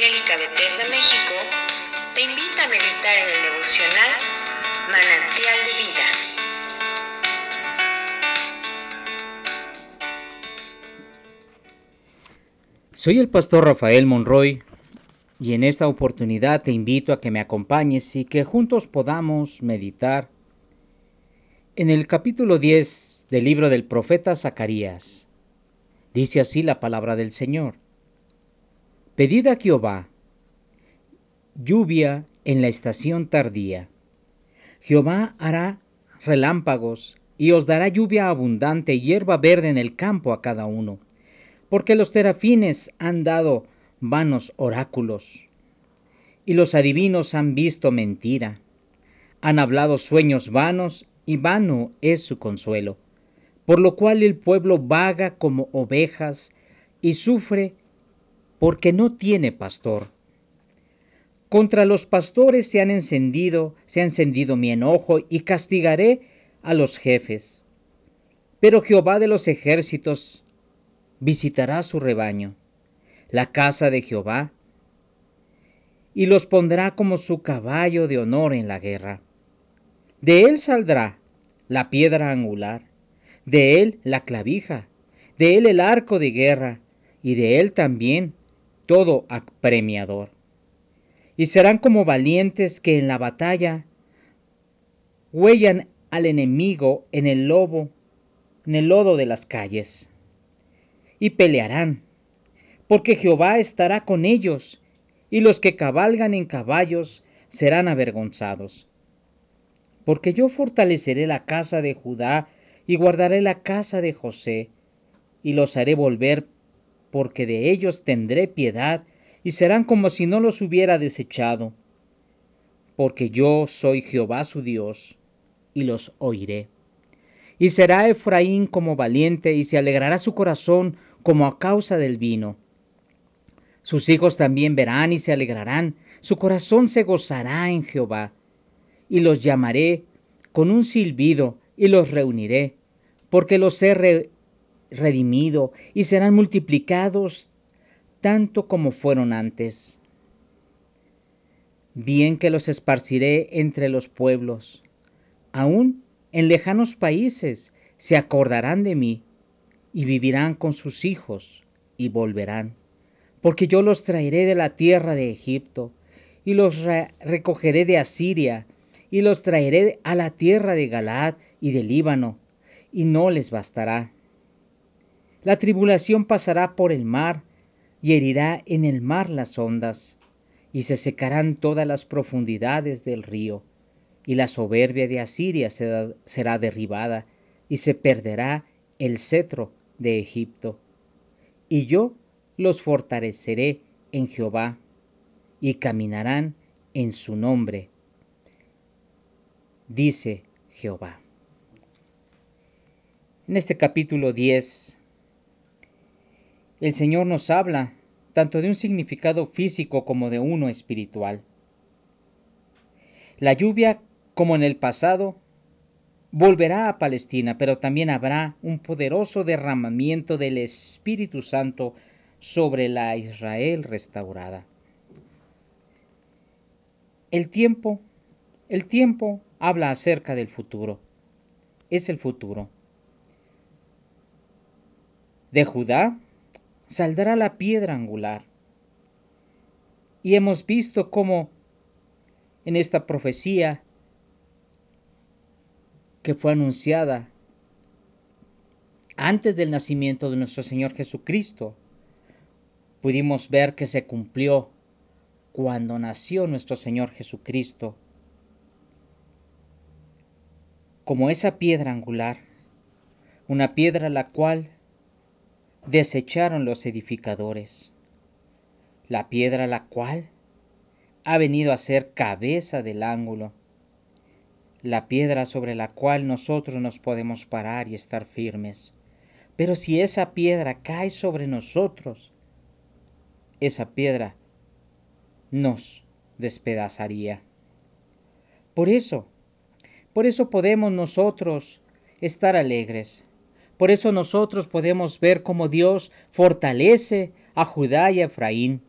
Católica Bethesda México te invita a meditar en el devocional Manantial de Vida. Soy el pastor Rafael Monroy y en esta oportunidad te invito a que me acompañes y que juntos podamos meditar en el capítulo 10 del libro del profeta Zacarías. Dice así la palabra del Señor. Pedid a Jehová lluvia en la estación tardía. Jehová hará relámpagos y os dará lluvia abundante y hierba verde en el campo a cada uno, porque los terafines han dado vanos oráculos, y los adivinos han visto mentira, han hablado sueños vanos, y vano es su consuelo, por lo cual el pueblo vaga como ovejas y sufre porque no tiene pastor. Contra los pastores se han encendido, se ha encendido mi enojo y castigaré a los jefes. Pero Jehová de los ejércitos visitará su rebaño, la casa de Jehová, y los pondrá como su caballo de honor en la guerra. De él saldrá la piedra angular, de él la clavija, de él el arco de guerra, y de él también todo apremiador. Y serán como valientes que en la batalla huellan al enemigo en el lobo, en el lodo de las calles. Y pelearán, porque Jehová estará con ellos, y los que cabalgan en caballos serán avergonzados. Porque yo fortaleceré la casa de Judá y guardaré la casa de José, y los haré volver porque de ellos tendré piedad, y serán como si no los hubiera desechado, porque yo soy Jehová su Dios, y los oiré. Y será Efraín como valiente, y se alegrará su corazón como a causa del vino. Sus hijos también verán y se alegrarán, su corazón se gozará en Jehová. Y los llamaré con un silbido, y los reuniré, porque los he redimido y serán multiplicados tanto como fueron antes. Bien que los esparciré entre los pueblos, aún en lejanos países se acordarán de mí y vivirán con sus hijos y volverán, porque yo los traeré de la tierra de Egipto y los recogeré de Asiria y los traeré a la tierra de Galaad y de Líbano, y no les bastará la tribulación pasará por el mar y herirá en el mar las ondas, y se secarán todas las profundidades del río, y la soberbia de Asiria será derribada, y se perderá el cetro de Egipto. Y yo los fortaleceré en Jehová, y caminarán en su nombre, dice Jehová. En este capítulo 10 el Señor nos habla tanto de un significado físico como de uno espiritual. La lluvia, como en el pasado, volverá a Palestina, pero también habrá un poderoso derramamiento del Espíritu Santo sobre la Israel restaurada. El tiempo, el tiempo habla acerca del futuro. Es el futuro. De Judá saldrá la piedra angular. Y hemos visto cómo en esta profecía que fue anunciada antes del nacimiento de nuestro Señor Jesucristo, pudimos ver que se cumplió cuando nació nuestro Señor Jesucristo como esa piedra angular, una piedra la cual desecharon los edificadores. La piedra la cual ha venido a ser cabeza del ángulo, la piedra sobre la cual nosotros nos podemos parar y estar firmes. Pero si esa piedra cae sobre nosotros, esa piedra nos despedazaría. Por eso, por eso podemos nosotros estar alegres, por eso nosotros podemos ver cómo Dios fortalece a Judá y a Efraín.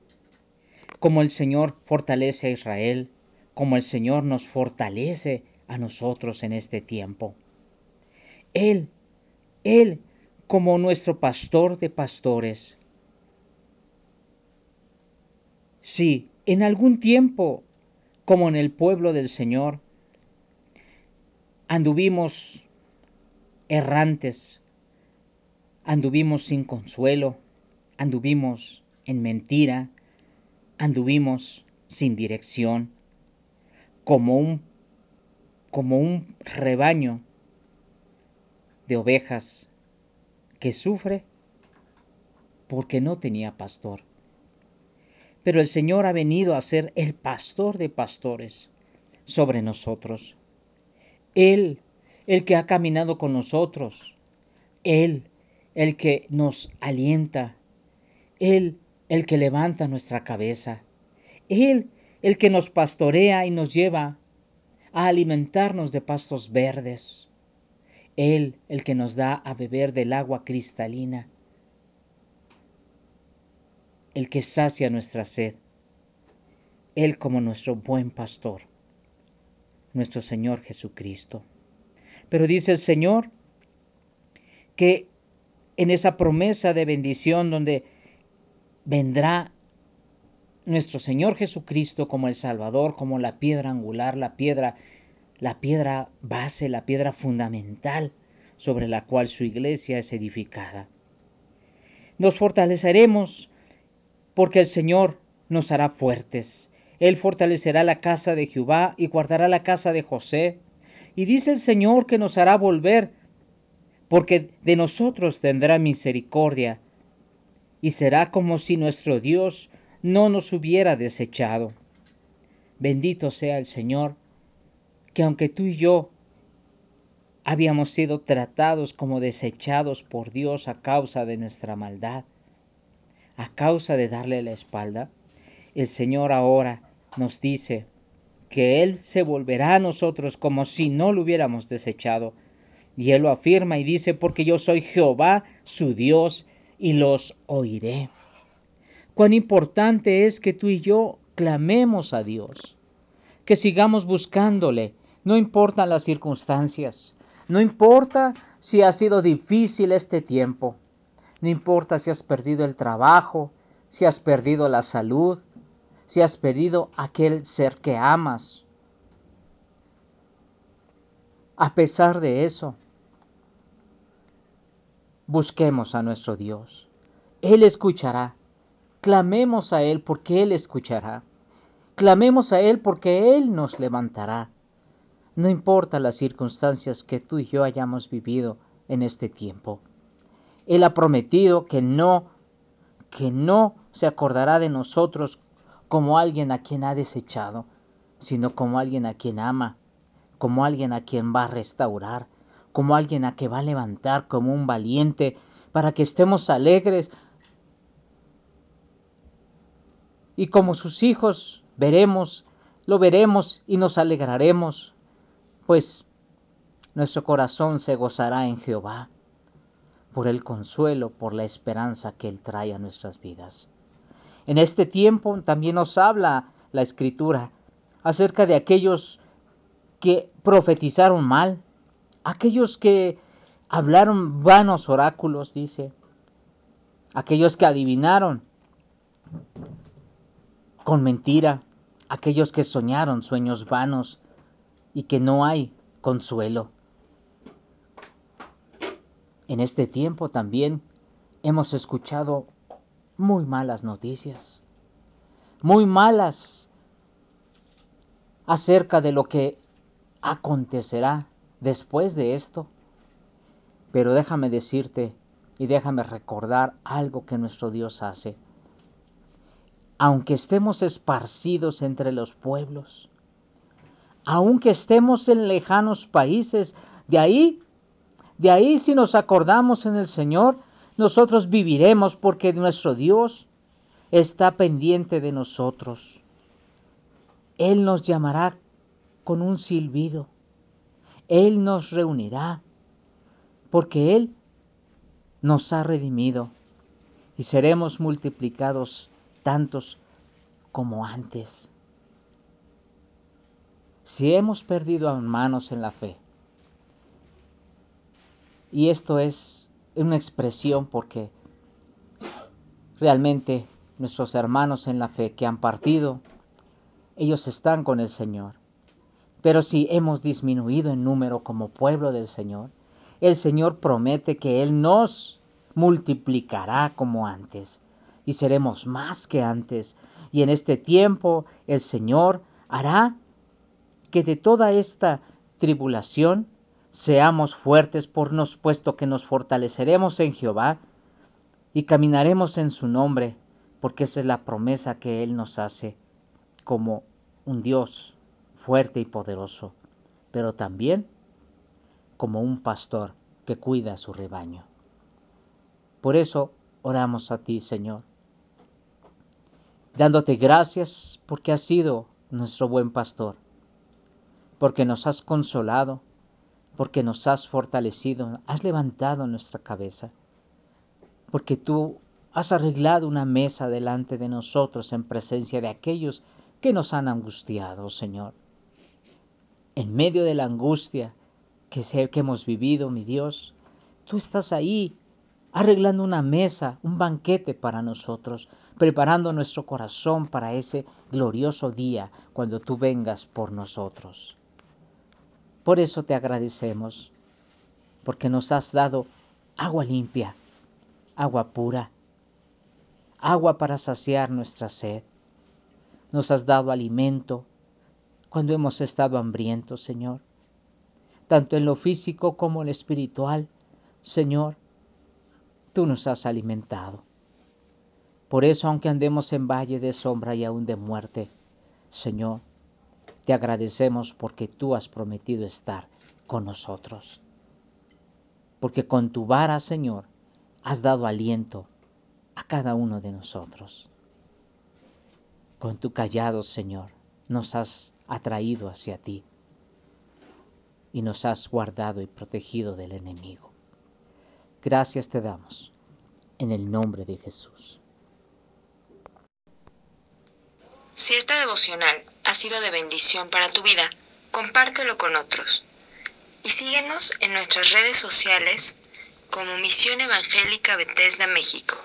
como el Señor fortalece a Israel, como el Señor nos fortalece a nosotros en este tiempo. Él, Él como nuestro pastor de pastores. Si en algún tiempo, como en el pueblo del Señor, anduvimos errantes, anduvimos sin consuelo, anduvimos en mentira, anduvimos sin dirección, como un, como un rebaño de ovejas que sufre porque no tenía pastor. Pero el Señor ha venido a ser el pastor de pastores sobre nosotros. Él, el que ha caminado con nosotros. Él, el que nos alienta. Él, el que levanta nuestra cabeza. Él, el que nos pastorea y nos lleva a alimentarnos de pastos verdes. Él el que nos da a beber del agua cristalina, el que sacia nuestra sed, Él como nuestro buen pastor, nuestro Señor Jesucristo. Pero dice el Señor que en esa promesa de bendición donde vendrá nuestro Señor Jesucristo como el Salvador, como la piedra angular, la piedra la piedra base, la piedra fundamental sobre la cual su iglesia es edificada. Nos fortaleceremos porque el Señor nos hará fuertes. Él fortalecerá la casa de Jehová y guardará la casa de José. Y dice el Señor que nos hará volver, porque de nosotros tendrá misericordia. Y será como si nuestro Dios no nos hubiera desechado. Bendito sea el Señor que aunque tú y yo habíamos sido tratados como desechados por Dios a causa de nuestra maldad, a causa de darle la espalda, el Señor ahora nos dice que Él se volverá a nosotros como si no lo hubiéramos desechado. Y Él lo afirma y dice, porque yo soy Jehová, su Dios, y los oiré. Cuán importante es que tú y yo clamemos a Dios, que sigamos buscándole, no importan las circunstancias, no importa si ha sido difícil este tiempo, no importa si has perdido el trabajo, si has perdido la salud, si has perdido aquel ser que amas. A pesar de eso, busquemos a nuestro Dios. Él escuchará. Clamemos a Él porque Él escuchará. Clamemos a Él porque Él nos levantará. No importa las circunstancias que tú y yo hayamos vivido en este tiempo. Él ha prometido que no, que no se acordará de nosotros como alguien a quien ha desechado, sino como alguien a quien ama, como alguien a quien va a restaurar, como alguien a quien va a levantar como un valiente, para que estemos alegres. Y como sus hijos veremos, lo veremos y nos alegraremos pues nuestro corazón se gozará en Jehová por el consuelo, por la esperanza que Él trae a nuestras vidas. En este tiempo también nos habla la Escritura acerca de aquellos que profetizaron mal, aquellos que hablaron vanos oráculos, dice, aquellos que adivinaron con mentira, aquellos que soñaron sueños vanos, y que no hay consuelo. En este tiempo también hemos escuchado muy malas noticias, muy malas acerca de lo que acontecerá después de esto. Pero déjame decirte y déjame recordar algo que nuestro Dios hace. Aunque estemos esparcidos entre los pueblos, aunque estemos en lejanos países, de ahí, de ahí si nos acordamos en el Señor, nosotros viviremos porque nuestro Dios está pendiente de nosotros. Él nos llamará con un silbido. Él nos reunirá porque Él nos ha redimido y seremos multiplicados tantos como antes. Si hemos perdido hermanos en la fe, y esto es una expresión porque realmente nuestros hermanos en la fe que han partido, ellos están con el Señor. Pero si hemos disminuido en número como pueblo del Señor, el Señor promete que Él nos multiplicará como antes y seremos más que antes. Y en este tiempo el Señor hará que de toda esta tribulación seamos fuertes por nos, puesto que nos fortaleceremos en Jehová y caminaremos en su nombre, porque esa es la promesa que Él nos hace como un Dios fuerte y poderoso, pero también como un pastor que cuida a su rebaño. Por eso oramos a ti, Señor, dándote gracias porque has sido nuestro buen pastor, porque nos has consolado, porque nos has fortalecido, has levantado nuestra cabeza, porque tú has arreglado una mesa delante de nosotros en presencia de aquellos que nos han angustiado, Señor en medio de la angustia que, sé que hemos vivido, mi Dios, tú estás ahí arreglando una mesa, un banquete para nosotros, preparando nuestro corazón para ese glorioso día cuando tú vengas por nosotros. Por eso te agradecemos, porque nos has dado agua limpia, agua pura, agua para saciar nuestra sed. Nos has dado alimento cuando hemos estado hambrientos, Señor, tanto en lo físico como en lo espiritual. Señor, tú nos has alimentado. Por eso, aunque andemos en valle de sombra y aún de muerte, Señor, te agradecemos porque tú has prometido estar con nosotros. Porque con tu vara, Señor, has dado aliento a cada uno de nosotros. Con tu callado, Señor, nos has atraído hacia ti y nos has guardado y protegido del enemigo. Gracias te damos en el nombre de Jesús. Si esta devocional ha sido de bendición para tu vida, compártelo con otros. Y síguenos en nuestras redes sociales como Misión Evangélica Bethesda México.